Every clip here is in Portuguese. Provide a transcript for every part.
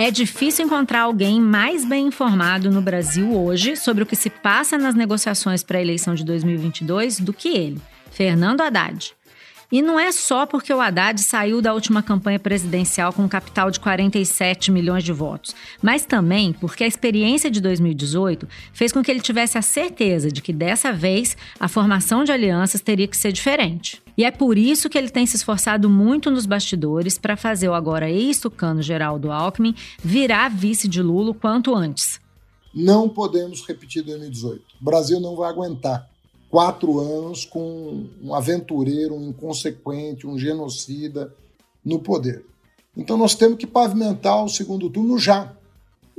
É difícil encontrar alguém mais bem informado no Brasil hoje sobre o que se passa nas negociações para a eleição de 2022 do que ele, Fernando Haddad. E não é só porque o Haddad saiu da última campanha presidencial com um capital de 47 milhões de votos, mas também porque a experiência de 2018 fez com que ele tivesse a certeza de que dessa vez a formação de alianças teria que ser diferente. E é por isso que ele tem se esforçado muito nos bastidores para fazer o agora ex-tucano Geraldo Alckmin virar vice de Lula quanto antes. Não podemos repetir 2018. O Brasil não vai aguentar quatro anos com um aventureiro, um inconsequente, um genocida no poder. Então nós temos que pavimentar o segundo turno já.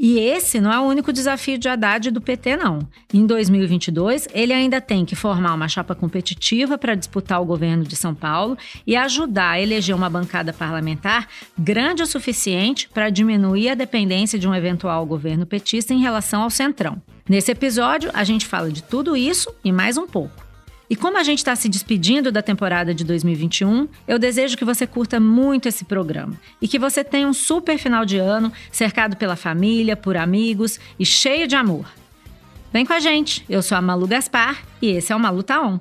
E esse não é o único desafio de Haddad e do PT, não. Em 2022, ele ainda tem que formar uma chapa competitiva para disputar o governo de São Paulo e ajudar a eleger uma bancada parlamentar grande o suficiente para diminuir a dependência de um eventual governo petista em relação ao Centrão. Nesse episódio, a gente fala de tudo isso e mais um pouco. E como a gente está se despedindo da temporada de 2021, eu desejo que você curta muito esse programa e que você tenha um super final de ano, cercado pela família, por amigos e cheio de amor. Vem com a gente, eu sou a Malu Gaspar e esse é o Malu Tá On.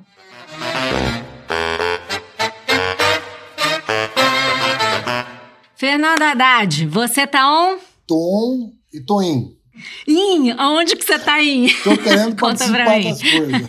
Fernando Haddad, você tá on? Tô on e tô in. In? Aonde que você tá in? Tô querendo participar das coisas.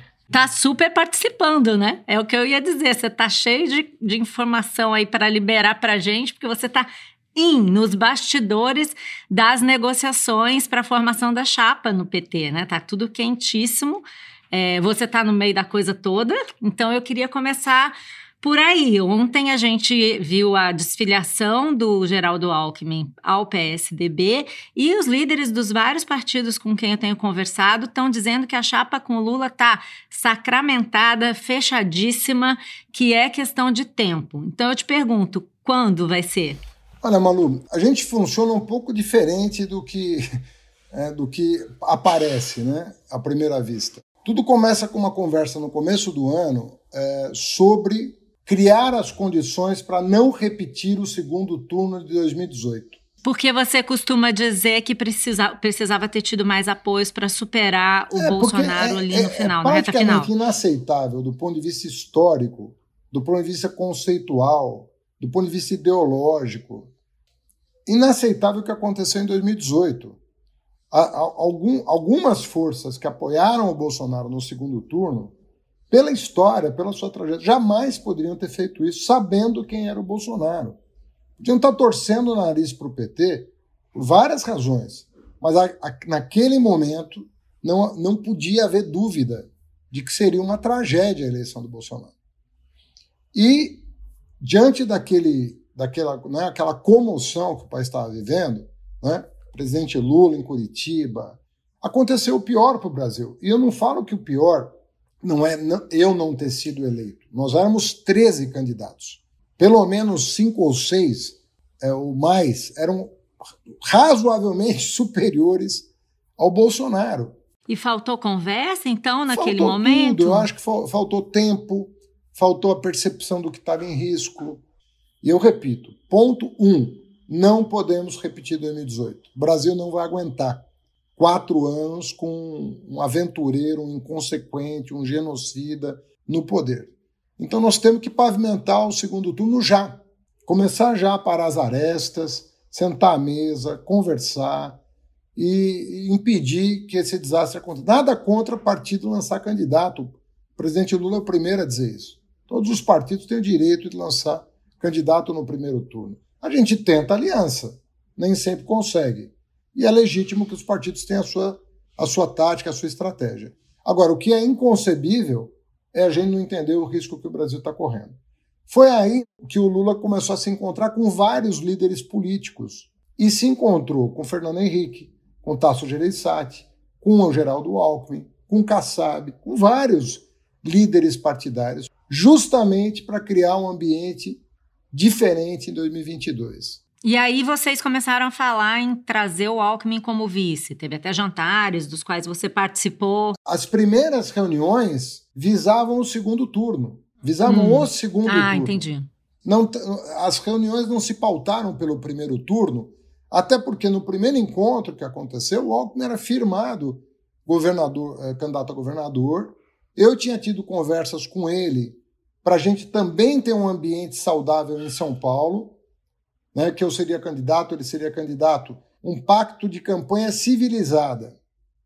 tá super participando, né? É o que eu ia dizer. Você tá cheio de, de informação aí para liberar pra gente, porque você tá in nos bastidores das negociações para a formação da chapa no PT, né? Tá tudo quentíssimo. É, você tá no meio da coisa toda. Então eu queria começar por aí. Ontem a gente viu a desfiliação do Geraldo Alckmin ao PSDB e os líderes dos vários partidos com quem eu tenho conversado estão dizendo que a chapa com Lula está sacramentada, fechadíssima, que é questão de tempo. Então eu te pergunto, quando vai ser? Olha, Malu, a gente funciona um pouco diferente do que, é, do que aparece né, à primeira vista. Tudo começa com uma conversa no começo do ano é, sobre criar as condições para não repetir o segundo turno de 2018. Porque você costuma dizer que precisa, precisava ter tido mais apoios para superar o é, Bolsonaro é, ali no é, final, é na reta final. É inaceitável do ponto de vista histórico, do ponto de vista conceitual, do ponto de vista ideológico. Inaceitável o que aconteceu em 2018. Algum, algumas forças que apoiaram o Bolsonaro no segundo turno pela história, pela sua trajetória, jamais poderiam ter feito isso sabendo quem era o Bolsonaro. Podiam estar torcendo o nariz para o PT por várias razões, mas a, a, naquele momento não, não podia haver dúvida de que seria uma tragédia a eleição do Bolsonaro. E, diante daquele, daquela né, aquela comoção que o país estava vivendo, né, presidente Lula em Curitiba, aconteceu o pior para o Brasil. E eu não falo que o pior não é eu não ter sido eleito. Nós éramos 13 candidatos. Pelo menos cinco ou seis, é, ou mais, eram razoavelmente superiores ao Bolsonaro. E faltou conversa, então, naquele faltou momento? Tudo. Eu acho que faltou tempo, faltou a percepção do que estava em risco. E eu repito: ponto um, não podemos repetir 2018. O Brasil não vai aguentar quatro anos com um aventureiro, um inconsequente, um genocida no poder. Então nós temos que pavimentar o segundo turno já. Começar já a parar as arestas, sentar à mesa, conversar e impedir que esse desastre aconteça. Nada contra o partido lançar candidato. O presidente Lula é o primeiro a dizer isso. Todos os partidos têm o direito de lançar candidato no primeiro turno. A gente tenta aliança, nem sempre consegue e é legítimo que os partidos tenham a sua, a sua tática, a sua estratégia. Agora, o que é inconcebível é a gente não entender o risco que o Brasil está correndo. Foi aí que o Lula começou a se encontrar com vários líderes políticos e se encontrou com Fernando Henrique, com Tasso Gereissati, com o Geraldo Alckmin, com Kassab, com vários líderes partidários, justamente para criar um ambiente diferente em 2022. E aí vocês começaram a falar em trazer o Alckmin como vice. Teve até jantares dos quais você participou. As primeiras reuniões visavam o segundo turno. Visavam hum. o segundo ah, turno. Ah, entendi. Não, as reuniões não se pautaram pelo primeiro turno, Até porque no primeiro encontro que aconteceu, o Alckmin era firmado governador, eh, candidato a governador. Eu tinha tido conversas com ele para a gente também ter um ambiente saudável em São Paulo, né, que eu seria candidato, ele seria candidato, um pacto de campanha civilizada,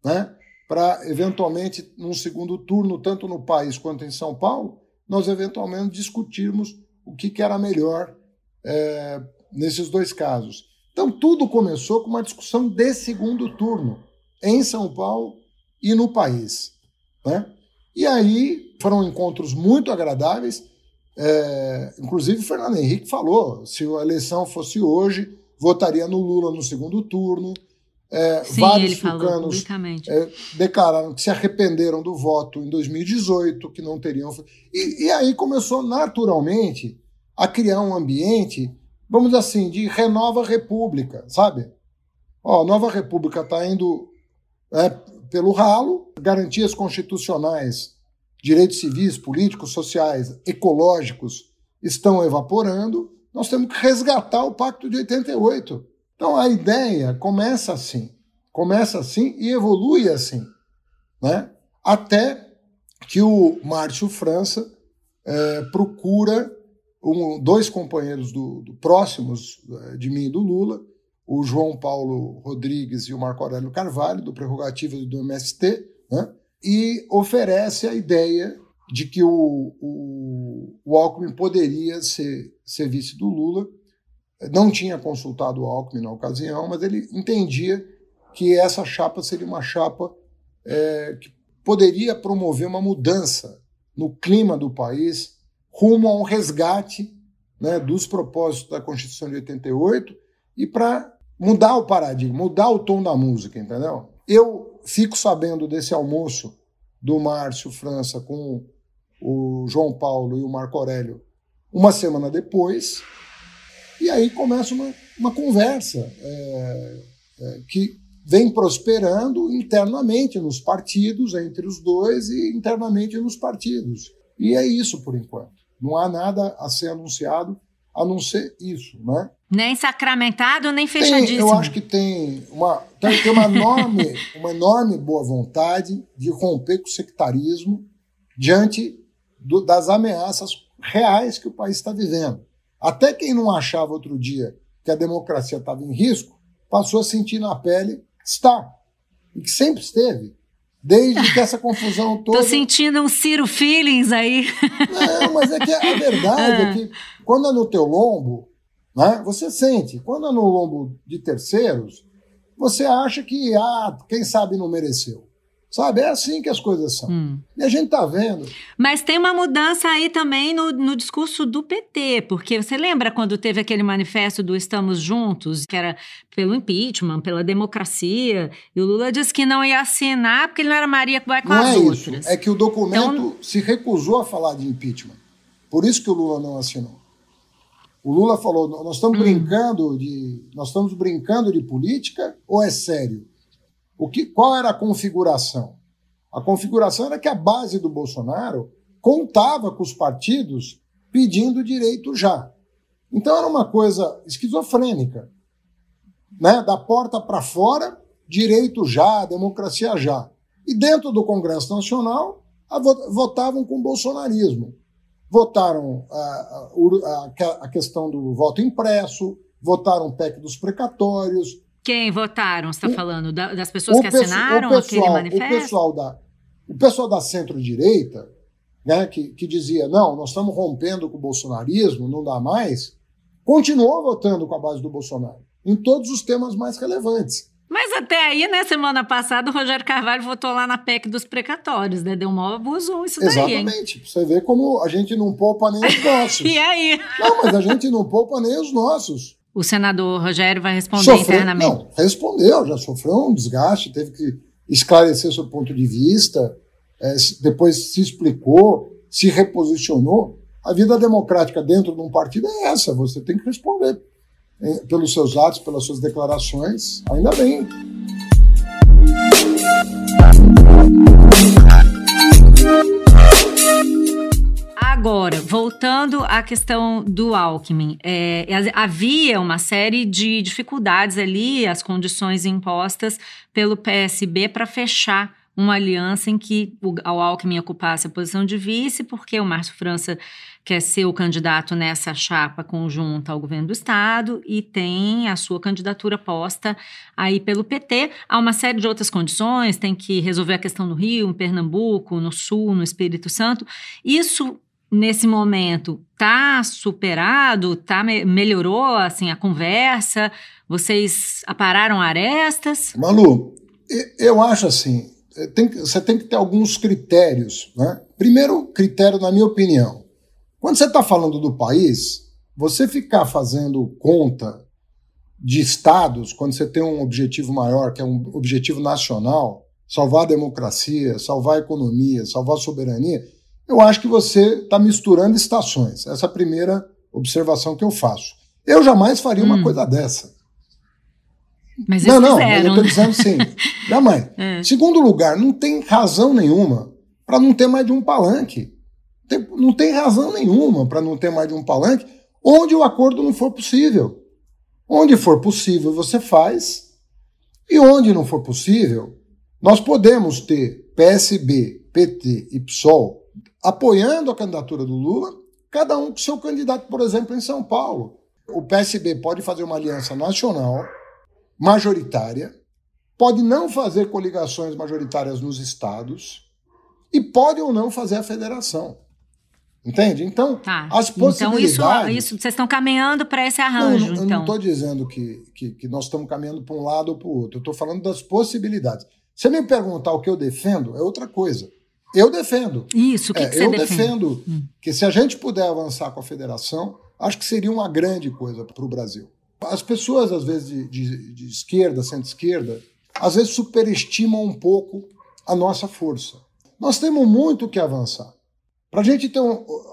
né, para eventualmente, num segundo turno, tanto no país quanto em São Paulo, nós eventualmente discutirmos o que, que era melhor é, nesses dois casos. Então, tudo começou com uma discussão de segundo turno, em São Paulo e no país. Né? E aí foram encontros muito agradáveis. É, inclusive, Fernando Henrique falou: se a eleição fosse hoje, votaria no Lula no segundo turno. É, Sim, vários tucanos é, declararam que se arrependeram do voto em 2018, que não teriam. E, e aí começou naturalmente a criar um ambiente vamos assim, de renova república, sabe? Ó, a nova república está indo é, pelo ralo, garantias constitucionais, direitos civis, políticos, sociais, ecológicos estão evaporando, nós temos que resgatar o Pacto de 88. Então a ideia começa assim, começa assim e evolui assim, né? Até que o Márcio França é, procura um, dois companheiros do, do, próximos eh, de mim e do Lula, o João Paulo Rodrigues e o Marco Aurélio Carvalho, do Prerrogativa do MST, né? E oferece a ideia de que o, o, o Alckmin poderia ser, ser vice do Lula. Não tinha consultado o Alckmin na ocasião, mas ele entendia que essa chapa seria uma chapa é, que poderia promover uma mudança no clima do país rumo a um resgate né, dos propósitos da Constituição de 88 e para mudar o paradigma, mudar o tom da música, entendeu? Eu fico sabendo desse almoço do Márcio França com o João Paulo e o Marco Aurélio uma semana depois, e aí começa uma, uma conversa é, é, que vem prosperando internamente nos partidos, entre os dois e internamente nos partidos. E é isso por enquanto. Não há nada a ser anunciado a não ser isso, né? Nem sacramentado, nem fechadíssimo. Tem, eu acho que tem uma, tem, tem uma, enorme, uma enorme boa vontade de romper com o sectarismo diante do, das ameaças reais que o país está vivendo. Até quem não achava outro dia que a democracia estava em risco, passou a sentir na pele está, e que sempre esteve. Desde que essa confusão toda. Tô sentindo um Ciro Feelings aí. Não, mas é que a verdade é ah. que quando é no teu lombo, né, você sente. Quando é no lombo de terceiros, você acha que, ah, quem sabe não mereceu. Sabe? É assim que as coisas são. Hum. E a gente está vendo. Mas tem uma mudança aí também no, no discurso do PT, porque você lembra quando teve aquele manifesto do Estamos Juntos, que era pelo impeachment, pela democracia, e o Lula disse que não ia assinar porque ele não era Maria que vai com não as é outras. Isso. É que o documento então... se recusou a falar de impeachment. Por isso que o Lula não assinou. O Lula falou: nós estamos hum. brincando de. Nós estamos brincando de política ou é sério? O que, qual era a configuração? A configuração era que a base do Bolsonaro contava com os partidos pedindo direito já. Então era uma coisa esquizofrênica. Né? Da porta para fora, direito já, democracia já. E dentro do Congresso Nacional, votavam com o bolsonarismo. Votaram a, a, a, questão do voto impresso, votaram o PEC dos precatórios, quem votaram, você está falando? das pessoas que assinaram pessoal, aquele manifesto? O pessoal da, o pessoal da centro-direita, né, que, que dizia, não, nós estamos rompendo com o bolsonarismo, não dá mais, continuou votando com a base do Bolsonaro, em todos os temas mais relevantes. Mas até aí, né, semana passada, o Rogério Carvalho votou lá na PEC dos precatórios, né? Deu um maior abuso isso daí, Exatamente. Você vê como a gente não poupa nem os nossos. e aí? Não, mas a gente não poupa nem os nossos. O senador Rogério vai responder sofreu, internamente? Não, respondeu, já sofreu um desgaste, teve que esclarecer seu ponto de vista, é, depois se explicou, se reposicionou. A vida democrática dentro de um partido é essa, você tem que responder pelos seus atos, pelas suas declarações, ainda bem. Agora, voltando à questão do Alckmin, é, havia uma série de dificuldades ali, as condições impostas pelo PSB para fechar uma aliança em que o, Alckmin ocupasse a posição de vice, porque o Márcio França quer ser o candidato nessa chapa conjunta ao governo do estado e tem a sua candidatura posta aí pelo PT. Há uma série de outras condições, tem que resolver a questão no Rio, em Pernambuco, no Sul, no Espírito Santo. Isso nesse momento tá superado, tá melhorou assim a conversa? Vocês apararam arestas? Malu, eu acho assim, tem, você tem que ter alguns critérios, né? Primeiro critério, na minha opinião, quando você está falando do país, você ficar fazendo conta de estados, quando você tem um objetivo maior, que é um objetivo nacional, salvar a democracia, salvar a economia, salvar a soberania, eu acho que você está misturando estações. Essa é a primeira observação que eu faço. Eu jamais faria hum. uma coisa dessa. Mas não, não, eu estou dizendo sim. jamais. É. Segundo lugar, não tem razão nenhuma para não ter mais de um palanque. Tem, não tem razão nenhuma para não ter mais de um palanque onde o acordo não for possível. Onde for possível, você faz. E onde não for possível, nós podemos ter PSB, PT e PSOL apoiando a candidatura do Lula, cada um com seu candidato, por exemplo, em São Paulo. O PSB pode fazer uma aliança nacional, majoritária, pode não fazer coligações majoritárias nos estados e pode ou não fazer a federação. Entende? Então, tá. as possibilidades. Então, isso, isso vocês estão caminhando para esse arranjo. Não, eu então. não estou dizendo que, que, que, nós estamos caminhando para um lado ou para o outro. Eu estou falando das possibilidades. Você me perguntar o que eu defendo, é outra coisa. Eu defendo. Isso, o que, é, que você Eu defende? defendo hum. que se a gente puder avançar com a federação, acho que seria uma grande coisa para o Brasil. As pessoas, às vezes, de, de, de esquerda, centro-esquerda, às vezes superestimam um pouco a nossa força. Nós temos muito que avançar. Para a gente ter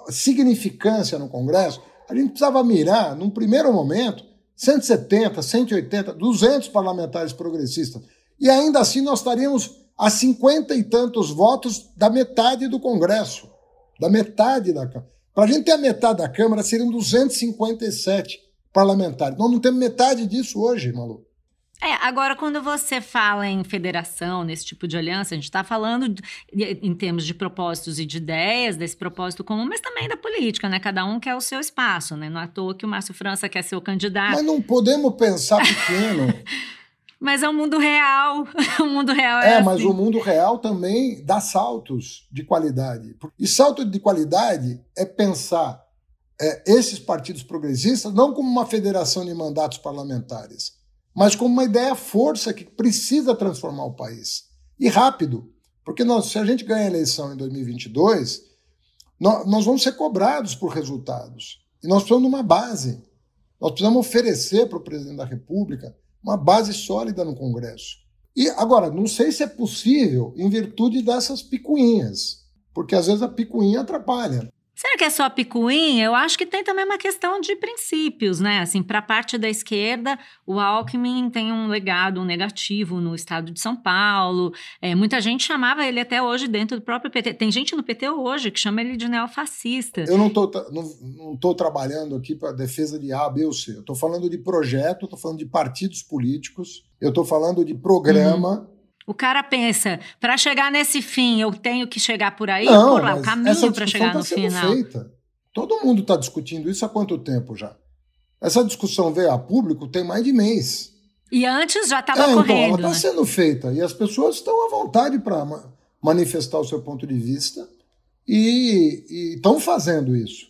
significância no Congresso, a gente precisava mirar, num primeiro momento, 170, 180, 200 parlamentares progressistas. E ainda assim nós estaríamos a cinquenta e tantos votos da metade do Congresso. Da metade da Câmara. Para a gente ter a metade da Câmara, seriam 257 parlamentares. Nós não temos metade disso hoje, Malu. É, agora, quando você fala em federação, nesse tipo de aliança, a gente está falando de, em termos de propósitos e de ideias, desse propósito comum, mas também da política, né? Cada um quer o seu espaço, né? Não é à toa que o Márcio França quer ser o candidato. Mas não podemos pensar pequeno. mas é o mundo real. o mundo real é. É, assim. mas o mundo real também dá saltos de qualidade. E salto de qualidade é pensar é, esses partidos progressistas não como uma federação de mandatos parlamentares mas como uma ideia força que precisa transformar o país. E rápido, porque nós, se a gente ganha a eleição em 2022, nós, nós vamos ser cobrados por resultados. E nós precisamos de uma base. Nós precisamos oferecer para o presidente da República uma base sólida no Congresso. E agora, não sei se é possível em virtude dessas picuinhas, porque às vezes a picuinha atrapalha. Será que é só picuinha? Eu acho que tem também uma questão de princípios, né? Assim, para a parte da esquerda, o Alckmin tem um legado negativo no estado de São Paulo. É, muita gente chamava ele até hoje dentro do próprio PT. Tem gente no PT hoje que chama ele de neofascista. Eu não estou não, não trabalhando aqui para defesa de A, B ou C. Eu estou falando de projeto, estou falando de partidos políticos, eu estou falando de programa. Uhum o cara pensa, para chegar nesse fim, eu tenho que chegar por aí, não, por lá, o caminho para chegar tá no final. Feita. Todo mundo está discutindo isso há quanto tempo já? Essa discussão veio a público tem mais de mês. E antes já estava é, correndo. Então, ela está né? sendo feita e as pessoas estão à vontade para manifestar o seu ponto de vista e estão fazendo isso.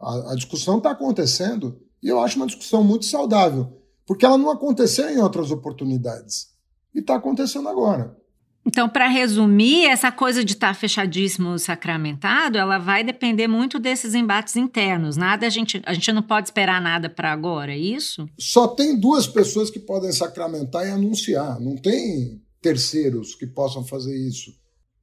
A, a discussão está acontecendo e eu acho uma discussão muito saudável, porque ela não aconteceu em outras oportunidades. E está acontecendo agora. Então, para resumir, essa coisa de estar tá fechadíssimo, sacramentado, ela vai depender muito desses embates internos. Nada a gente, a gente não pode esperar nada para agora, é isso? Só tem duas pessoas que podem sacramentar e anunciar. Não tem terceiros que possam fazer isso.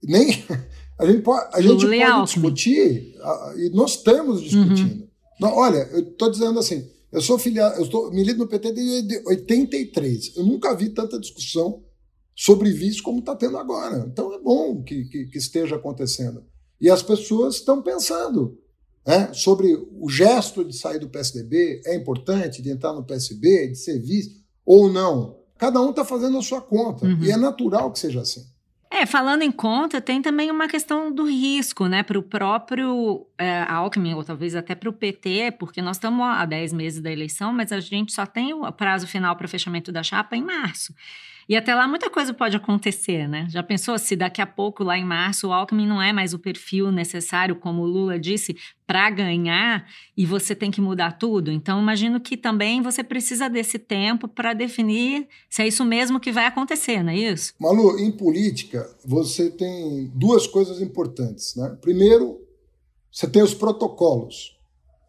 Nem a gente pode, a gente pode discutir e nós estamos discutindo. Uhum. Não, olha, eu estou dizendo assim, eu sou filiado, eu estou milito no PT desde 83. Eu nunca vi tanta discussão sobre vice como está tendo agora. Então é bom que, que, que, esteja acontecendo. E as pessoas estão pensando. né, sobre o gesto de sair do PSDB, é importante, de entrar no PSB, de ser vice ou não. Cada um está fazendo a sua conta. Uhum. E é natural que seja assim. É, falando em conta, tem também uma questão do risco, né, para o próprio é, Alckmin, ou talvez até para o PT, porque nós estamos há 10 meses da eleição, mas a gente só tem o prazo final para fechamento da chapa em março. E até lá muita coisa pode acontecer, né? Já pensou se daqui a pouco, lá em março, o Alckmin não é mais o perfil necessário, como o Lula disse, para ganhar e você tem que mudar tudo? Então, imagino que também você precisa desse tempo para definir se é isso mesmo que vai acontecer, não é isso? Malu, em política, você tem duas coisas importantes, né? Primeiro, você tem os protocolos,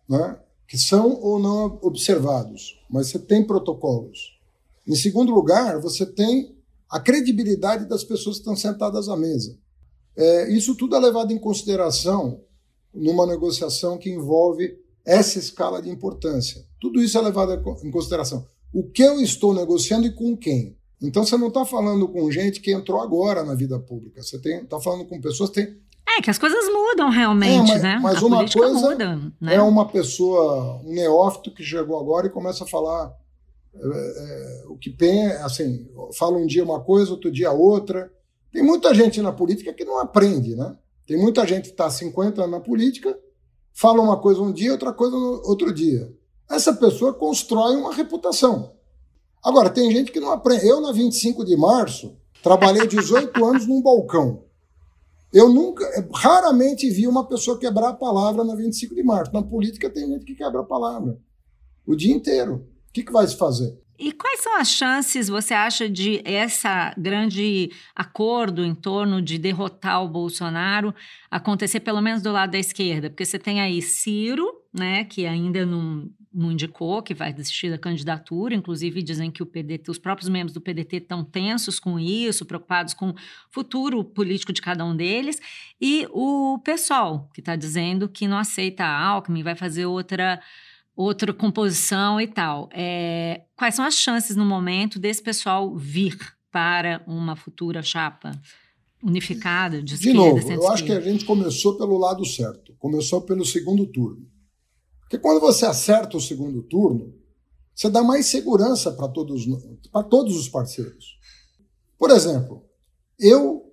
né? Que são ou não observados, mas você tem protocolos. Em segundo lugar, você tem a credibilidade das pessoas que estão sentadas à mesa. É, isso tudo é levado em consideração numa negociação que envolve essa escala de importância. Tudo isso é levado em consideração. O que eu estou negociando e com quem? Então você não está falando com gente que entrou agora na vida pública. Você está falando com pessoas que têm. É, que as coisas mudam realmente, é, mas, né? Mas a uma coisa muda, né? é uma pessoa, um neófito que chegou agora e começa a falar é, é, o que pensa, assim, fala um dia uma coisa, outro dia outra. Tem muita gente na política que não aprende, né? Tem muita gente que está há 50 anos na política, fala uma coisa um dia, outra coisa outro dia. Essa pessoa constrói uma reputação. Agora, tem gente que não aprende. Eu, na 25 de março, trabalhei 18 anos num balcão. Eu nunca, raramente vi uma pessoa quebrar a palavra na 25 de março. Na política tem gente que quebra a palavra o dia inteiro. O que, que vai se fazer? E quais são as chances, você acha, de essa grande acordo em torno de derrotar o Bolsonaro acontecer pelo menos do lado da esquerda? Porque você tem aí Ciro, né, que ainda não, não indicou que vai desistir da candidatura, inclusive dizem que o PDT, os próprios membros do PDT estão tensos com isso, preocupados com o futuro político de cada um deles, e o PSOL, que está dizendo que não aceita a Alckmin, vai fazer outra outra composição e tal. É, quais são as chances no momento desse pessoal vir para uma futura chapa unificada de, de novo, eu acho que a gente começou pelo lado certo, começou pelo segundo turno. Porque quando você acerta o segundo turno, você dá mais segurança para todos, para todos os parceiros. Por exemplo, eu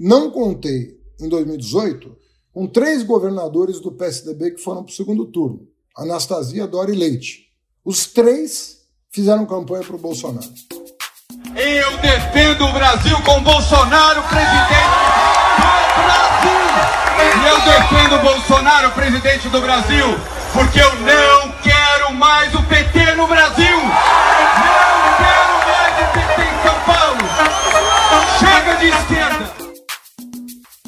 não contei em 2018 com três governadores do PSDB que foram para o segundo turno. Anastasia Dori Leite. Os três fizeram campanha para o Bolsonaro. Eu defendo o Brasil com Bolsonaro presidente do Brasil. E eu defendo o Bolsonaro presidente do Brasil porque eu não quero mais o PT no Brasil. Não quero mais o PT em São Paulo. Chega de esquerda.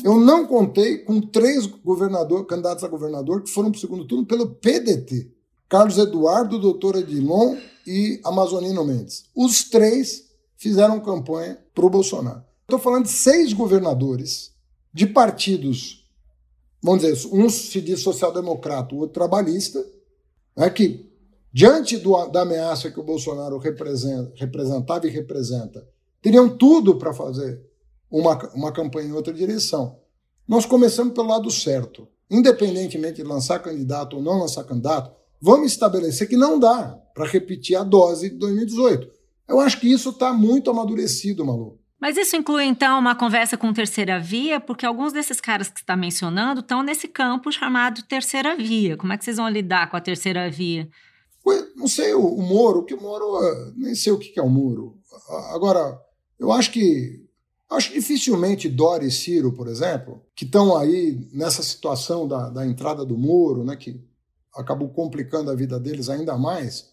Eu não contei com três governador, candidatos a governador que foram para o segundo turno pelo PDT. Carlos Eduardo, doutor Edilon e Amazonino Mendes. Os três fizeram campanha para o Bolsonaro. Estou falando de seis governadores de partidos, vamos dizer, um se diz social-democrata, o outro trabalhista, né, que, diante do, da ameaça que o Bolsonaro representa, representava e representa, teriam tudo para fazer uma, uma campanha em outra direção. Nós começamos pelo lado certo. Independentemente de lançar candidato ou não lançar candidato, vamos estabelecer que não dá para repetir a dose de 2018. Eu acho que isso está muito amadurecido, Malu. Mas isso inclui, então, uma conversa com terceira via, porque alguns desses caras que você está mencionando estão nesse campo chamado terceira via. Como é que vocês vão lidar com a terceira via? Não sei o, o Moro, que o Moro, eh, nem sei o que é o Moro. Agora, eu acho que Acho dificilmente Dória e Ciro, por exemplo, que estão aí nessa situação da, da entrada do muro, né, que acabou complicando a vida deles ainda mais,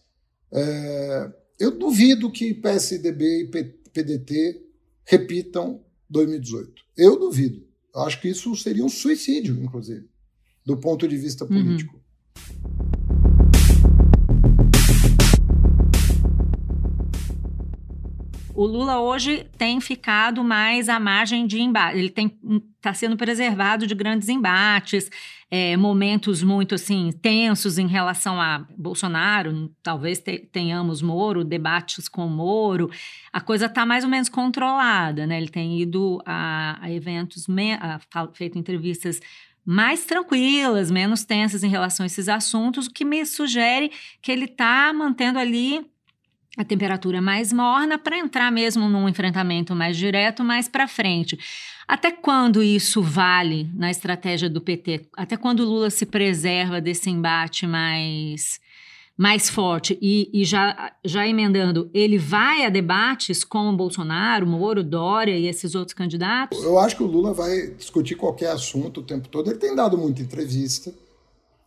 é, eu duvido que PSDB e PDT repitam 2018. Eu duvido. Acho que isso seria um suicídio, inclusive, do ponto de vista uhum. político. Uhum. O Lula hoje tem ficado mais à margem de embate. Ele está sendo preservado de grandes embates, é, momentos muito assim tensos em relação a Bolsonaro. Talvez te, tenhamos Moro, debates com Moro. A coisa está mais ou menos controlada, né? Ele tem ido a, a eventos, a, feito entrevistas mais tranquilas, menos tensas em relação a esses assuntos, o que me sugere que ele está mantendo ali a temperatura mais morna para entrar mesmo num enfrentamento mais direto mais para frente. Até quando isso vale na estratégia do PT? Até quando o Lula se preserva desse embate mais mais forte e, e, já, já emendando, ele vai a debates com o Bolsonaro, Moro, Dória e esses outros candidatos? Eu acho que o Lula vai discutir qualquer assunto o tempo todo. Ele tem dado muita entrevista,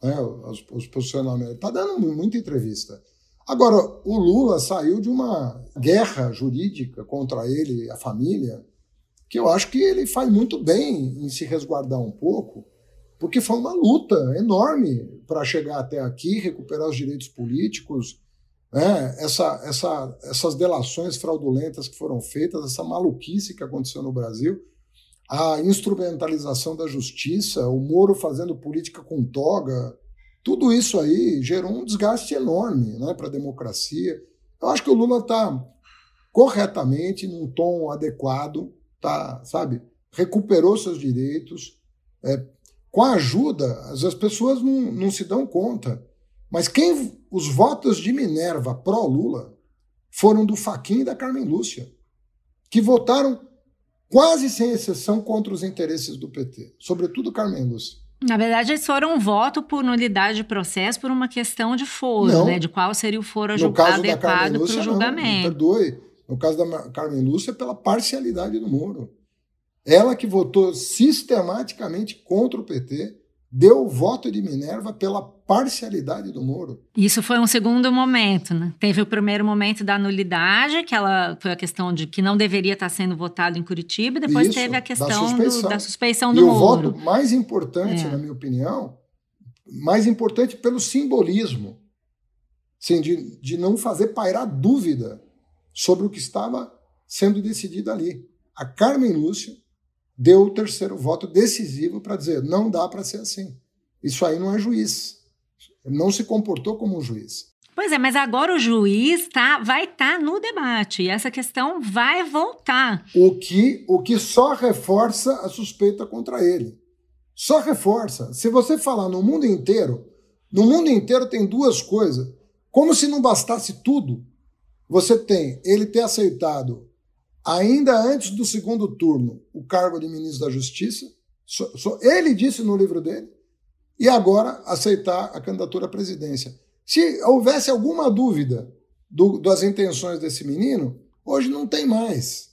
né, os, os posicionamentos. Está dando muita entrevista. Agora, o Lula saiu de uma guerra jurídica contra ele e a família, que eu acho que ele faz muito bem em se resguardar um pouco, porque foi uma luta enorme para chegar até aqui, recuperar os direitos políticos, né? essa, essa, essas delações fraudulentas que foram feitas, essa maluquice que aconteceu no Brasil, a instrumentalização da justiça, o Moro fazendo política com toga, tudo isso aí gerou um desgaste enorme né, para a democracia. Eu acho que o Lula está corretamente, num tom adequado, tá, sabe, recuperou seus direitos. É, com a ajuda, as pessoas não, não se dão conta. Mas quem os votos de Minerva pró-Lula foram do Faquin e da Carmen Lúcia, que votaram quase sem exceção contra os interesses do PT, sobretudo Carmen Lúcia. Na verdade, eles foram um voto por nulidade de processo por uma questão de foro, não. né? De qual seria o foro adequado para o julgamento. Não, perdoe. No caso da Carmen Lúcia, pela parcialidade do Moro. Ela que votou sistematicamente contra o PT, deu o voto de Minerva pela parcialidade do Moro. Isso foi um segundo momento, né? Teve o primeiro momento da nulidade, que ela foi a questão de que não deveria estar sendo votado em Curitiba, e depois Isso, teve a questão da suspeição do, da suspeição do e Moro. E o voto mais importante, é. na minha opinião, mais importante pelo simbolismo, assim, de, de não fazer pairar dúvida sobre o que estava sendo decidido ali. A Carmen Lúcia deu o terceiro voto decisivo para dizer não dá para ser assim. Isso aí não é juiz. Não se comportou como um juiz. Pois é, mas agora o juiz tá, vai estar tá no debate e essa questão vai voltar. O que, o que só reforça a suspeita contra ele. Só reforça. Se você falar no mundo inteiro, no mundo inteiro tem duas coisas. Como se não bastasse tudo, você tem ele ter aceitado ainda antes do segundo turno, o cargo de ministro da Justiça. Ele disse no livro dele. E agora aceitar a candidatura à presidência. Se houvesse alguma dúvida do, das intenções desse menino, hoje não tem mais.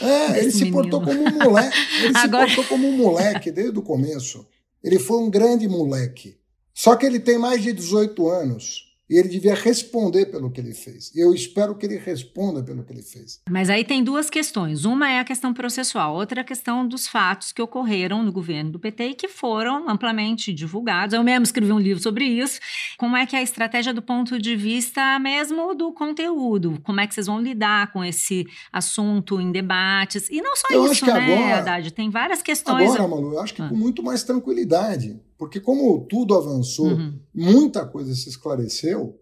É, ele se portou como um moleque. Ele agora... se portou como um moleque desde o começo. Ele foi um grande moleque. Só que ele tem mais de 18 anos. E ele devia responder pelo que ele fez. Eu espero que ele responda pelo que ele fez. Mas aí tem duas questões. Uma é a questão processual, outra é a questão dos fatos que ocorreram no governo do PT e que foram amplamente divulgados. Eu mesmo escrevi um livro sobre isso. Como é que é a estratégia do ponto de vista mesmo do conteúdo? Como é que vocês vão lidar com esse assunto em debates? E não só eu isso, né, agora, Haddad? Tem várias questões. Agora, Malu, eu acho que ah. com muito mais tranquilidade. Porque como tudo avançou, uhum. muita coisa se esclareceu,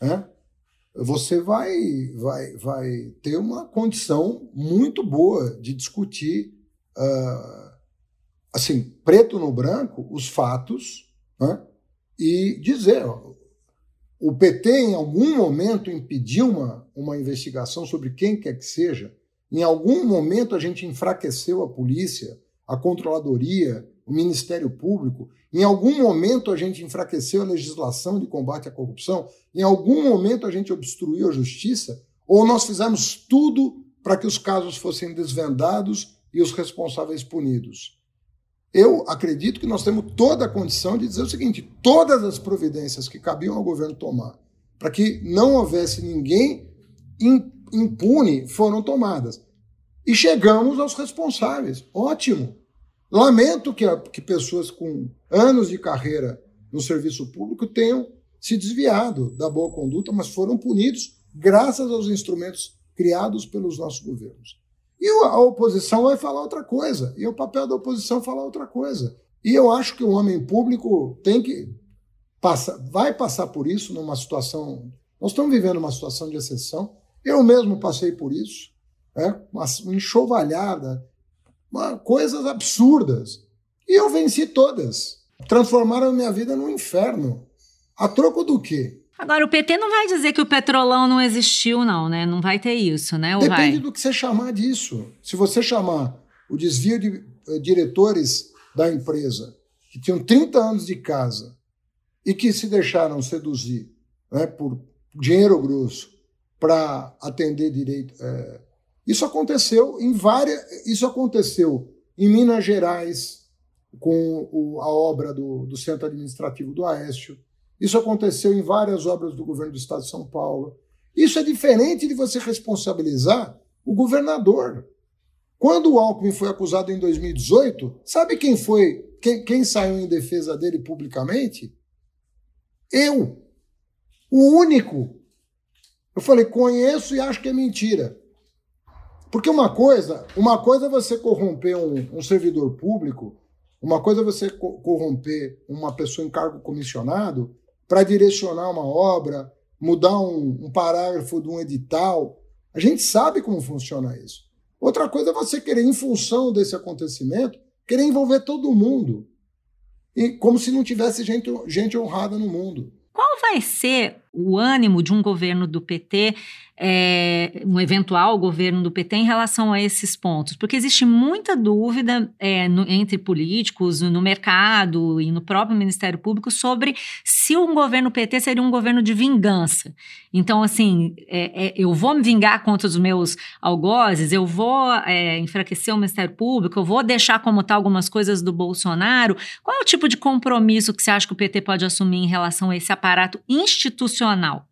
né? você vai, vai, vai ter uma condição muito boa de discutir, uh, assim, preto no branco, os fatos né? e dizer: ó, o PT em algum momento impediu uma, uma investigação sobre quem quer que seja, em algum momento a gente enfraqueceu a polícia, a controladoria, o Ministério Público, em algum momento a gente enfraqueceu a legislação de combate à corrupção? Em algum momento a gente obstruiu a justiça? Ou nós fizemos tudo para que os casos fossem desvendados e os responsáveis punidos? Eu acredito que nós temos toda a condição de dizer o seguinte: todas as providências que cabiam ao governo tomar para que não houvesse ninguém impune foram tomadas. E chegamos aos responsáveis. Ótimo. Lamento que, que pessoas com anos de carreira no serviço público tenham se desviado da boa conduta, mas foram punidos graças aos instrumentos criados pelos nossos governos. E a oposição vai falar outra coisa, e o papel da oposição é falar outra coisa. E eu acho que o homem público tem que passar, vai passar por isso numa situação. Nós estamos vivendo uma situação de exceção. Eu mesmo passei por isso, né? uma enxovalhada coisas absurdas. E eu venci todas. Transformaram minha vida num inferno. A troco do quê? Agora, o PT não vai dizer que o petrolão não existiu, não, né? Não vai ter isso, né? Ou Depende vai? do que você chamar disso. Se você chamar o desvio de eh, diretores da empresa, que tinham 30 anos de casa e que se deixaram seduzir né, por dinheiro grosso para atender direito. É, isso aconteceu em várias. Isso aconteceu em Minas Gerais, com o, a obra do, do Centro Administrativo do Aécio. Isso aconteceu em várias obras do governo do Estado de São Paulo. Isso é diferente de você responsabilizar o governador. Quando o Alckmin foi acusado em 2018, sabe quem foi, quem, quem saiu em defesa dele publicamente? Eu. O único. Eu falei, conheço e acho que é mentira. Porque uma coisa, uma coisa é você corromper um, um servidor público, uma coisa é você corromper uma pessoa em cargo comissionado para direcionar uma obra, mudar um, um parágrafo de um edital. A gente sabe como funciona isso. Outra coisa é você querer, em função desse acontecimento, querer envolver todo mundo. E como se não tivesse gente, gente honrada no mundo. Qual vai ser o ânimo de um governo do PT é, um eventual governo do PT em relação a esses pontos? Porque existe muita dúvida é, no, entre políticos, no mercado e no próprio Ministério Público sobre se um governo PT seria um governo de vingança. Então, assim, é, é eu vou me vingar contra os meus algozes, eu vou é, enfraquecer o Ministério Público, eu vou deixar como está algumas coisas do Bolsonaro. Qual é o tipo de compromisso que você acha que o PT pode assumir em relação a esse aparato institucional?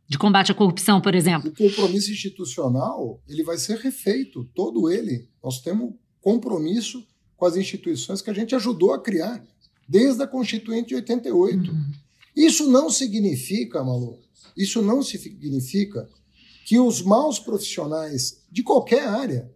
De combate à corrupção, por exemplo? O compromisso institucional ele vai ser refeito, todo ele. Nós temos compromisso com as instituições que a gente ajudou a criar desde a Constituinte de 88. Uhum. Isso não significa, Malu, isso não significa que os maus profissionais de qualquer área,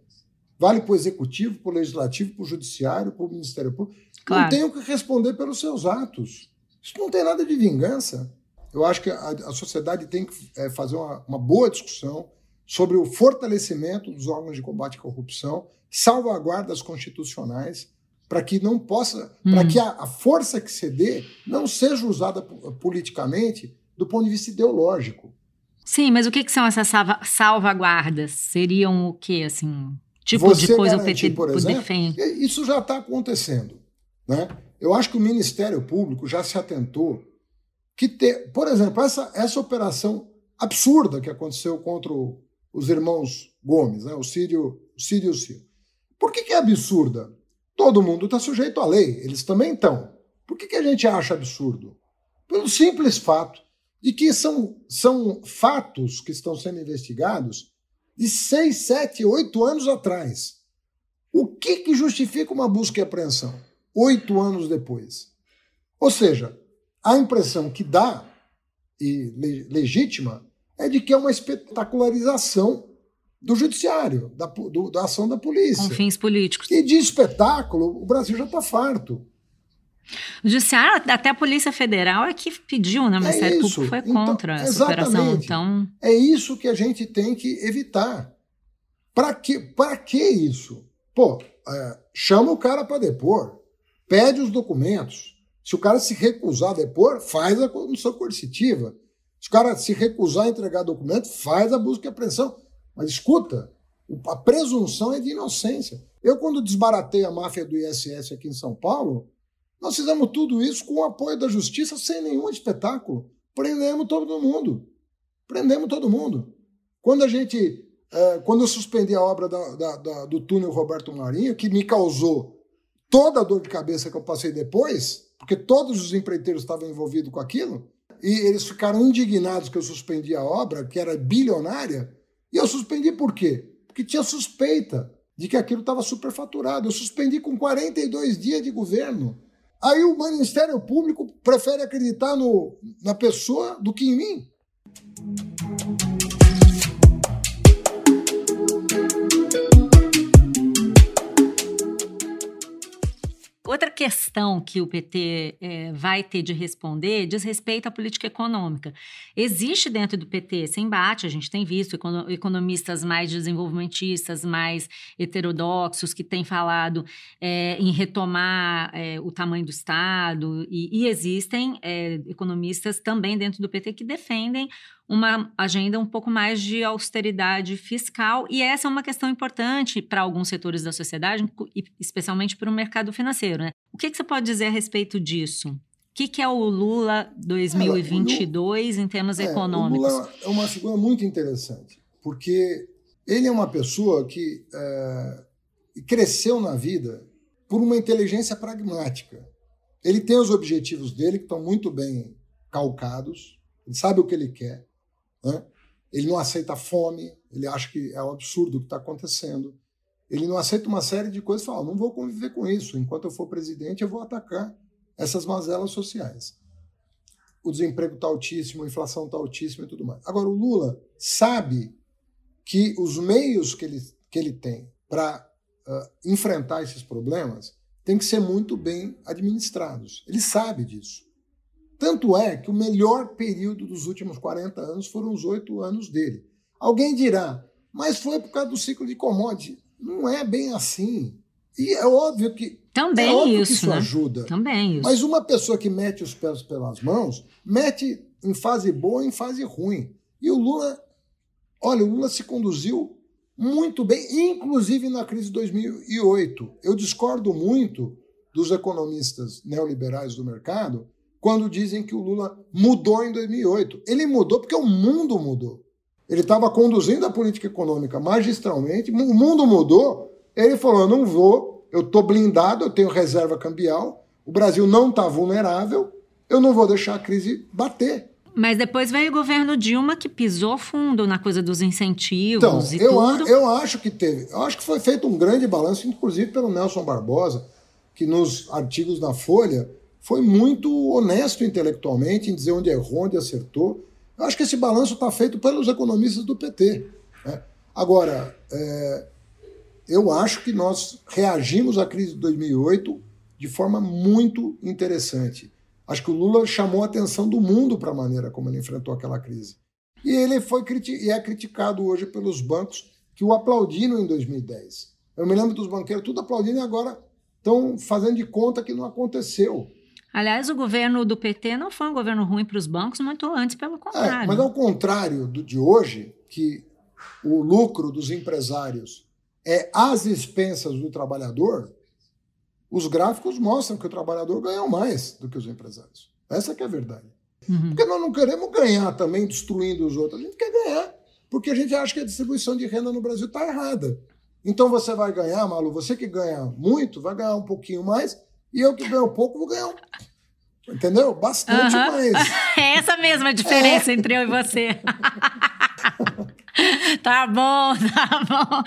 vale para o executivo, para o legislativo, para o judiciário, para o Ministério Público, claro. não tenham que responder pelos seus atos. Isso não tem nada de vingança. Eu acho que a, a sociedade tem que é, fazer uma, uma boa discussão sobre o fortalecimento dos órgãos de combate à corrupção, salvaguardas constitucionais, para que não possa, hum. para que a, a, força que se dê não seja usada politicamente do ponto de vista ideológico. Sim, mas o que, que são essas salva, salvaguardas? Seriam o quê, assim? Tipo Você de coisa garantir, o PT por exemplo, defende? Isso já está acontecendo. Né? Eu acho que o Ministério Público já se atentou que ter, por exemplo, essa, essa operação absurda que aconteceu contra o, os irmãos Gomes, né, o Sírio, o e o Ciro. Por que, que é absurda? Todo mundo está sujeito à lei, eles também estão. Por que, que a gente acha absurdo? Pelo simples fato de que são, são fatos que estão sendo investigados de seis, sete, oito anos atrás. O que, que justifica uma busca e apreensão oito anos depois? Ou seja, a impressão que dá, e legítima, é de que é uma espetacularização do judiciário, da, do, da ação da polícia. Com fins políticos. E de espetáculo, o Brasil já está farto. O judiciário, até a Polícia Federal é que pediu, né? Ministério é Público foi então, contra então, essa operação. Então... É isso que a gente tem que evitar. Para que, que isso? Pô, é, chama o cara para depor, pede os documentos, se o cara se recusar a depor, faz a comissão coercitiva. Se o cara se recusar a entregar documento, faz a busca e apreensão. Mas escuta, a presunção é de inocência. Eu, quando desbaratei a máfia do ISS aqui em São Paulo, nós fizemos tudo isso com o apoio da justiça, sem nenhum espetáculo. Prendemos todo mundo. Prendemos todo mundo. Quando a gente. É, quando eu suspendi a obra da, da, da, do túnel Roberto Marinho, que me causou toda a dor de cabeça que eu passei depois, porque todos os empreiteiros estavam envolvidos com aquilo, e eles ficaram indignados que eu suspendi a obra, que era bilionária, e eu suspendi por quê? Porque tinha suspeita de que aquilo estava superfaturado. Eu suspendi com 42 dias de governo. Aí o Ministério Público prefere acreditar no, na pessoa do que em mim. Outra questão que o PT é, vai ter de responder diz respeito à política econômica. Existe dentro do PT esse embate, a gente tem visto economistas mais desenvolvimentistas, mais heterodoxos, que têm falado é, em retomar é, o tamanho do Estado, e, e existem economistas também dentro do PT que defendem uma agenda um pouco mais de austeridade fiscal, e essa é uma questão importante para alguns setores da sociedade, especialmente para o mercado financeiro. Né? O que, que, você pode dizer a respeito disso? O que, que é o Lula 2022 Lula, em termos é, econômicos? O Lula é uma figura muito interessante, porque ele é uma pessoa que é, cresceu na vida por uma inteligência pragmática. Ele tem os objetivos dele que estão muito bem calcados, ele sabe o que ele quer, né? Ele não aceita fome, ele acha que é um absurdo o que está acontecendo. Ele não aceita uma série de coisas e fala: não vou conviver com isso. Enquanto eu for presidente, eu vou atacar essas mazelas sociais. O desemprego está altíssimo, a inflação está altíssima e tudo mais. Agora, o Lula sabe que os meios que ele, que ele tem para uh, enfrentar esses problemas têm que ser muito bem administrados. Ele sabe disso. Tanto é que o melhor período dos últimos 40 anos foram os oito anos dele. Alguém dirá, mas foi por causa do ciclo de commodity. Não é bem assim. E é óbvio que. Também é óbvio isso, que isso né? ajuda. Também isso. Mas uma pessoa que mete os pés pelas mãos, mete em fase boa e em fase ruim. E o Lula, olha, o Lula se conduziu muito bem, inclusive na crise de 2008. Eu discordo muito dos economistas neoliberais do mercado quando dizem que o Lula mudou em 2008. Ele mudou porque o mundo mudou. Ele estava conduzindo a política econômica magistralmente, o mundo mudou. Ele falou: eu não vou, eu estou blindado, eu tenho reserva cambial, o Brasil não está vulnerável, eu não vou deixar a crise bater. Mas depois veio o governo Dilma que pisou fundo na coisa dos incentivos então, e eu tudo. A, eu acho que teve. Eu acho que foi feito um grande balanço, inclusive pelo Nelson Barbosa, que nos artigos da Folha foi muito honesto intelectualmente em dizer onde errou, onde acertou. Eu acho que esse balanço está feito pelos economistas do PT. Né? Agora, é, eu acho que nós reagimos à crise de 2008 de forma muito interessante. Acho que o Lula chamou a atenção do mundo para a maneira como ele enfrentou aquela crise. E ele foi e é criticado hoje pelos bancos que o aplaudiram em 2010. Eu me lembro dos banqueiros tudo aplaudindo e agora estão fazendo de conta que não aconteceu. Aliás, o governo do PT não foi um governo ruim para os bancos, muito antes, pelo contrário. É, mas ao contrário do de hoje, que o lucro dos empresários é às expensas do trabalhador, os gráficos mostram que o trabalhador ganhou mais do que os empresários. Essa que é a verdade. Uhum. Porque nós não queremos ganhar também destruindo os outros. A gente quer ganhar, porque a gente acha que a distribuição de renda no Brasil está errada. Então você vai ganhar, Malu, você que ganha muito, vai ganhar um pouquinho mais e eu que ganho pouco vou ganhar Entendeu? Bastante uhum. mais. É essa mesma diferença é. entre eu e você. tá bom, tá bom.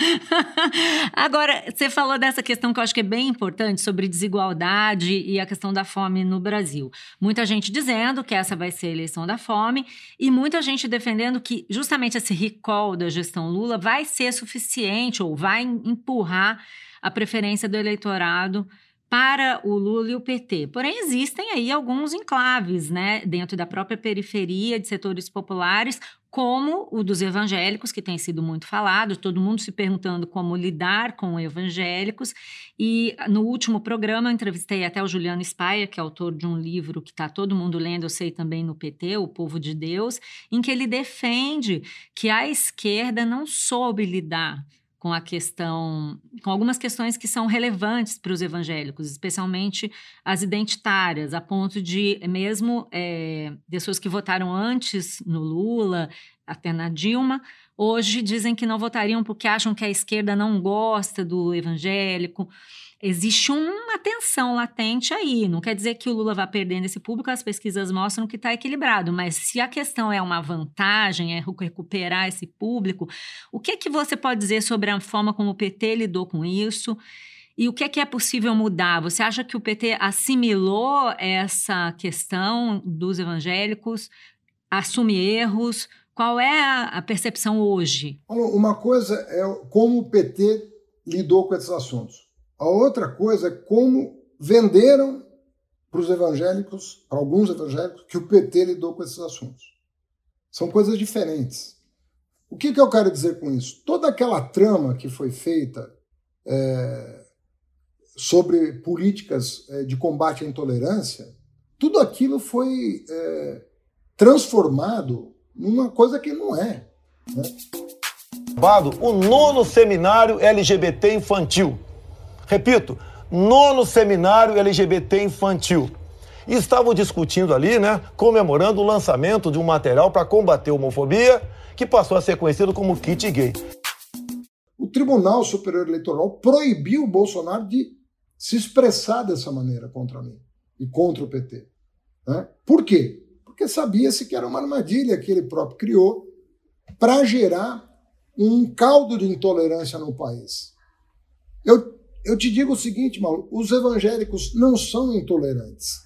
Agora, você falou dessa questão que eu acho que é bem importante sobre desigualdade e a questão da fome no Brasil. Muita gente dizendo que essa vai ser a eleição da fome e muita gente defendendo que justamente esse recall da gestão Lula vai ser suficiente ou vai empurrar a preferência do eleitorado para o Lula e o PT. Porém, existem aí alguns enclaves, né, dentro da própria periferia de setores populares, como o dos evangélicos, que tem sido muito falado, todo mundo se perguntando como lidar com evangélicos. E no último programa eu entrevistei até o Juliano Spaia, que é autor de um livro que está todo mundo lendo, eu sei também no PT, O Povo de Deus, em que ele defende que a esquerda não soube lidar com a questão, com algumas questões que são relevantes para os evangélicos, especialmente as identitárias, a ponto de mesmo é, pessoas que votaram antes no Lula, até na Dilma, hoje dizem que não votariam porque acham que a esquerda não gosta do evangélico existe uma tensão latente aí. Não quer dizer que o Lula vá perdendo esse público, as pesquisas mostram que está equilibrado, mas se a questão é uma vantagem, é recuperar esse público, o que, é que você pode dizer sobre a forma como o PT lidou com isso? E o que é que é possível mudar? Você acha que o PT assimilou essa questão dos evangélicos, assume erros? Qual é a percepção hoje? Uma coisa é como o PT lidou com esses assuntos. A outra coisa é como venderam para os evangélicos, para alguns evangélicos, que o PT lidou com esses assuntos. São coisas diferentes. O que, que eu quero dizer com isso? Toda aquela trama que foi feita é, sobre políticas é, de combate à intolerância, tudo aquilo foi é, transformado numa coisa que não é. Né? O nono seminário LGBT infantil. Repito, nono seminário LGBT infantil. E estavam discutindo ali, né, comemorando o lançamento de um material para combater a homofobia, que passou a ser conhecido como kit gay. O Tribunal Superior Eleitoral proibiu o Bolsonaro de se expressar dessa maneira contra mim e contra o PT. Né? Por quê? Porque sabia-se que era uma armadilha que ele próprio criou para gerar um caldo de intolerância no país. Eu, eu te digo o seguinte, Mauro: os evangélicos não são intolerantes.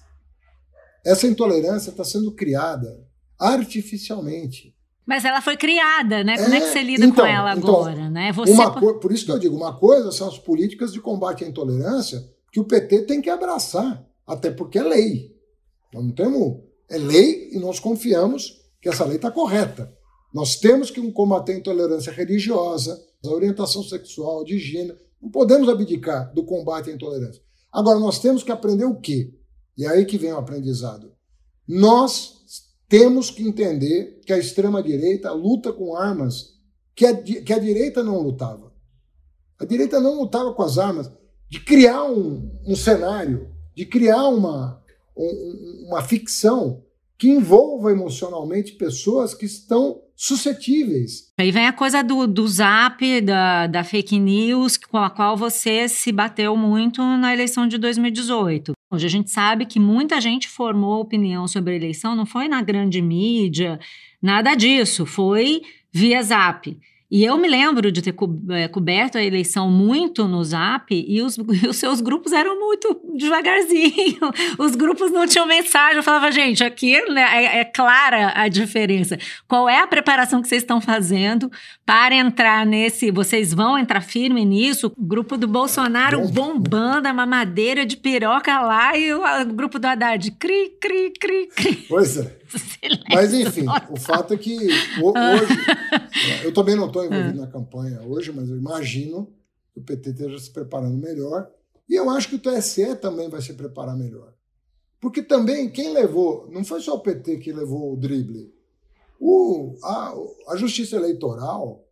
Essa intolerância está sendo criada artificialmente. Mas ela foi criada, né? Como é, é que você lida então, com ela então, agora, né? Você... Uma, por isso que eu digo, uma coisa são as políticas de combate à intolerância que o PT tem que abraçar, até porque é lei. Nós não temos. É lei e nós confiamos que essa lei está correta. Nós temos que combater a intolerância religiosa, a orientação sexual, de higiene. Não podemos abdicar do combate à intolerância. Agora, nós temos que aprender o quê? E é aí que vem o aprendizado. Nós temos que entender que a extrema-direita luta com armas que a, que a direita não lutava. A direita não lutava com as armas de criar um, um cenário, de criar uma, um, uma ficção que envolva emocionalmente pessoas que estão suscetíveis. Aí vem a coisa do, do zap, da, da fake news, com a qual você se bateu muito na eleição de 2018. Hoje a gente sabe que muita gente formou opinião sobre a eleição, não foi na grande mídia, nada disso, foi via zap. E eu me lembro de ter eh, coberto a eleição muito no Zap e os, e os seus grupos eram muito devagarzinho. Os grupos não tinham mensagem. Eu falava, gente, aqui né, é, é, clara a diferença. Qual é a preparação que vocês estão fazendo para entrar nesse? Vocês vão entrar firme nisso? O grupo do Bolsonaro bombando a mamadeira de piroca lá e o, o grupo do Haddad cri, cri, cri, cri. Pois é. Mas enfim, o fato é que hoje, eu também não estou envolvido ah. na campanha hoje, mas eu imagino que o PT esteja se preparando melhor. E eu acho que o TSE também vai se preparar melhor. Porque também quem levou, não foi só o PT que levou o drible. O, a, a justiça eleitoral,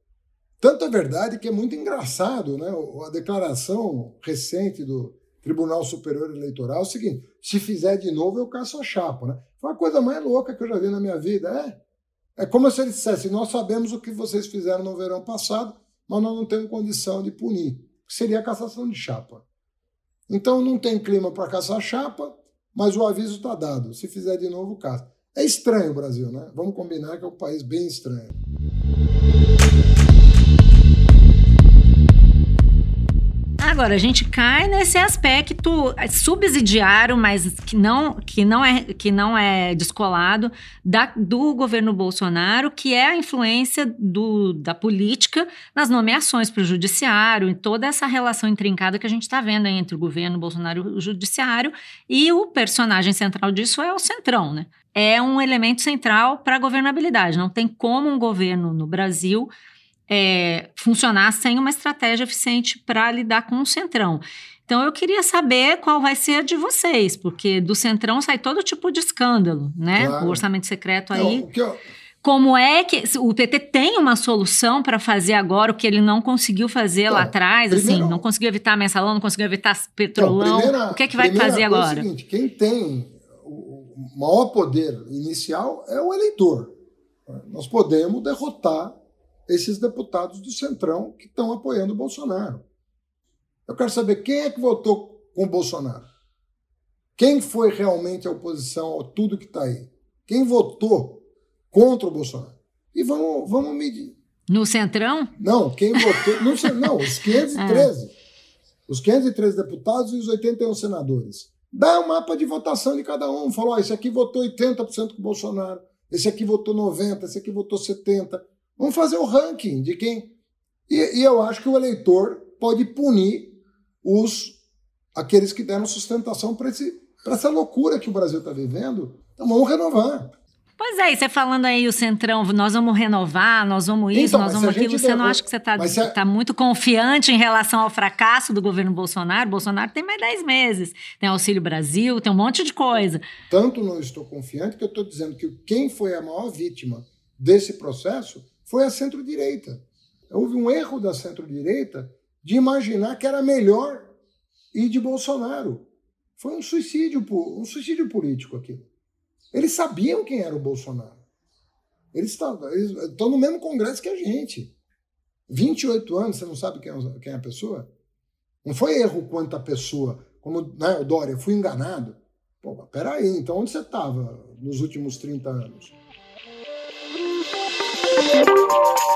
tanto é verdade que é muito engraçado, né? A declaração recente do Tribunal Superior Eleitoral é o seguinte: se fizer de novo, eu caço a chapa, né? Foi a coisa mais louca que eu já vi na minha vida. É, é como se ele dissesse: Nós sabemos o que vocês fizeram no verão passado, mas nós não temos condição de punir. Seria a cassação de chapa. Então não tem clima para caçar chapa, mas o aviso está dado. Se fizer de novo, caça. É estranho o Brasil, né? Vamos combinar que é um país bem estranho. Agora, a gente cai nesse aspecto subsidiário, mas que não, que não, é, que não é descolado da, do governo Bolsonaro, que é a influência do, da política nas nomeações para o judiciário, em toda essa relação intrincada que a gente está vendo entre o governo Bolsonaro e o judiciário. E o personagem central disso é o Centrão, né? É um elemento central para a governabilidade. Não tem como um governo no Brasil é, funcionar sem uma estratégia eficiente para lidar com o centrão. Então eu queria saber qual vai ser a de vocês, porque do centrão sai todo tipo de escândalo, né? Claro. O orçamento secreto aí. eu... Como é que o PT tem uma solução para fazer agora o que ele não conseguiu fazer então, lá atrás? Assim, primeiro, assim, não conseguiu evitar mensalão, não conseguiu evitar petrolão. Então, primeira, o que é que vai fazer agora? É o seguinte: quem tem o maior poder inicial é o eleitor. Nós podemos derrotar esses deputados do Centrão que estão apoiando o Bolsonaro. Eu quero saber quem é que votou com o Bolsonaro. Quem foi realmente a oposição a tudo que está aí? Quem votou contra o Bolsonaro? E vamos, vamos medir. No Centrão? Não, quem votou. No, não, os 513. Ah. Os 513 deputados e os 81 senadores. Dá um mapa de votação de cada um. Falou: oh, esse aqui votou 80% com o Bolsonaro, esse aqui votou 90%, esse aqui votou 70%. Vamos fazer o ranking de quem. E, e eu acho que o eleitor pode punir os aqueles que deram sustentação para essa loucura que o Brasil está vivendo. Então vamos renovar. Pois é, e você falando aí o Centrão, nós vamos renovar, nós vamos isso, então, nós vamos aquilo. Você não acha que você está a... tá muito confiante em relação ao fracasso do governo Bolsonaro? Bolsonaro tem mais 10 meses, tem Auxílio Brasil, tem um monte de coisa. Tanto não estou confiante que eu estou dizendo que quem foi a maior vítima desse processo foi a centro-direita. Houve um erro da centro-direita de imaginar que era melhor ir de Bolsonaro. Foi um suicídio, um suicídio político aquilo. Eles sabiam quem era o Bolsonaro. Eles estão, no mesmo congresso que a gente. 28 anos, você não sabe quem é, quem é a pessoa? Não foi erro quanto a pessoa. Como né, o Dória, fui enganado. Pô, peraí, então onde você estava nos últimos 30 anos? Thank you.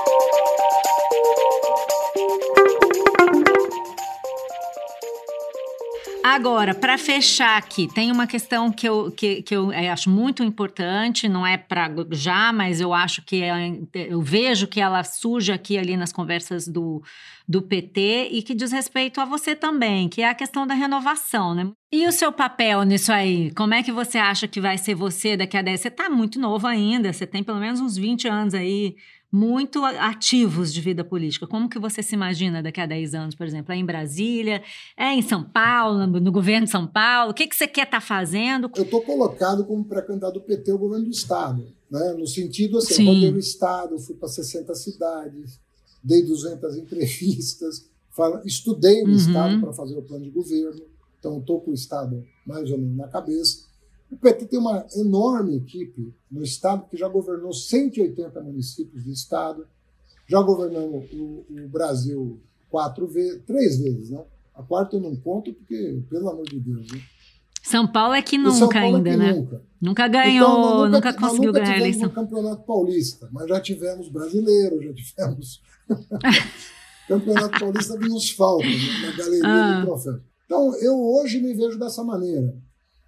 Agora, para fechar aqui, tem uma questão que eu, que, que eu é, acho muito importante, não é para já, mas eu acho que é, eu vejo que ela surge aqui ali nas conversas do, do PT e que diz respeito a você também, que é a questão da renovação, né? E o seu papel nisso aí? Como é que você acha que vai ser você daqui a 10? Você está muito novo ainda, você tem pelo menos uns 20 anos aí muito ativos de vida política. Como que você se imagina daqui a 10 anos, por exemplo? É em Brasília? É em São Paulo? No governo de São Paulo? O que, que você quer estar tá fazendo? Eu estou colocado como pré-candidato do PT ao governo do Estado. Né? No sentido assim, Sim. rodei o Estado, fui para 60 cidades, dei 200 entrevistas, estudei o uhum. Estado para fazer o plano de governo. Então, estou com o Estado mais ou menos na cabeça. O PT tem uma enorme equipe no Estado, que já governou 180 municípios do Estado, já governamos o, o Brasil quatro vezes, três vezes, né? A quarta eu não conto, porque, pelo amor de Deus, né? São Paulo é que nunca é ainda, é que né? Nunca. Nunca ganhou, então, nunca, nunca conseguiu nunca ganhar a eleição. no Campeonato Paulista, mas já tivemos brasileiro, já tivemos. Campeonato Paulista vinha os faltos né? na galeria ah. do troféu. Então, eu hoje me vejo dessa maneira.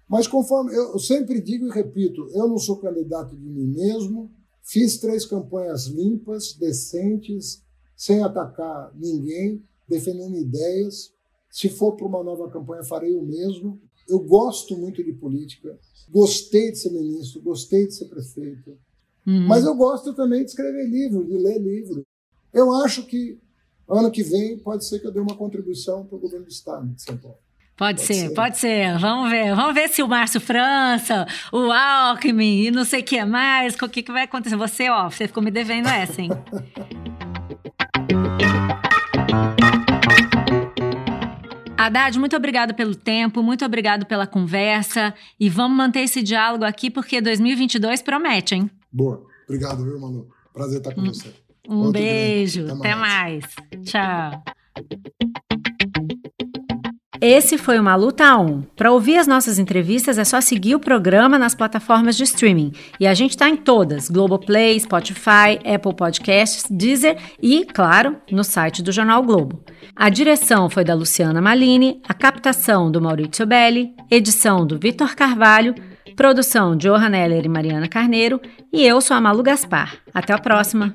Mas conforme eu sempre digo e repito, eu não sou candidato de mim mesmo, fiz três campanhas limpas, decentes, sem atacar ninguém, defendendo ideias. Se for para uma nova campanha, farei o mesmo. Eu gosto muito de política, gostei de ser ministro, gostei de ser prefeito, uhum. mas eu gosto também de escrever livro, de ler livro. Eu acho que ano que vem pode ser que eu dê uma contribuição para o governo do Estado de São Paulo. Pode, pode ser, ser, pode ser. Vamos ver. Vamos ver se o Márcio França, o Alckmin e não sei o que mais, o que, que vai acontecer. Você, ó, você ficou me devendo essa, hein? Haddad, muito obrigado pelo tempo, muito obrigado pela conversa e vamos manter esse diálogo aqui porque 2022 promete, hein? Boa. Obrigado, viu, Manu? Prazer estar com um, você. Um Outro beijo. Até, Até mais. mais. Tchau. Esse foi uma Luta 1. Para ouvir as nossas entrevistas é só seguir o programa nas plataformas de streaming. E a gente está em todas: Globoplay, Spotify, Apple Podcasts, Deezer e, claro, no site do Jornal Globo. A direção foi da Luciana Malini, a captação do Maurício Belli, edição do Vitor Carvalho, produção de Johan Heller e Mariana Carneiro e eu sou a Malu Gaspar. Até a próxima!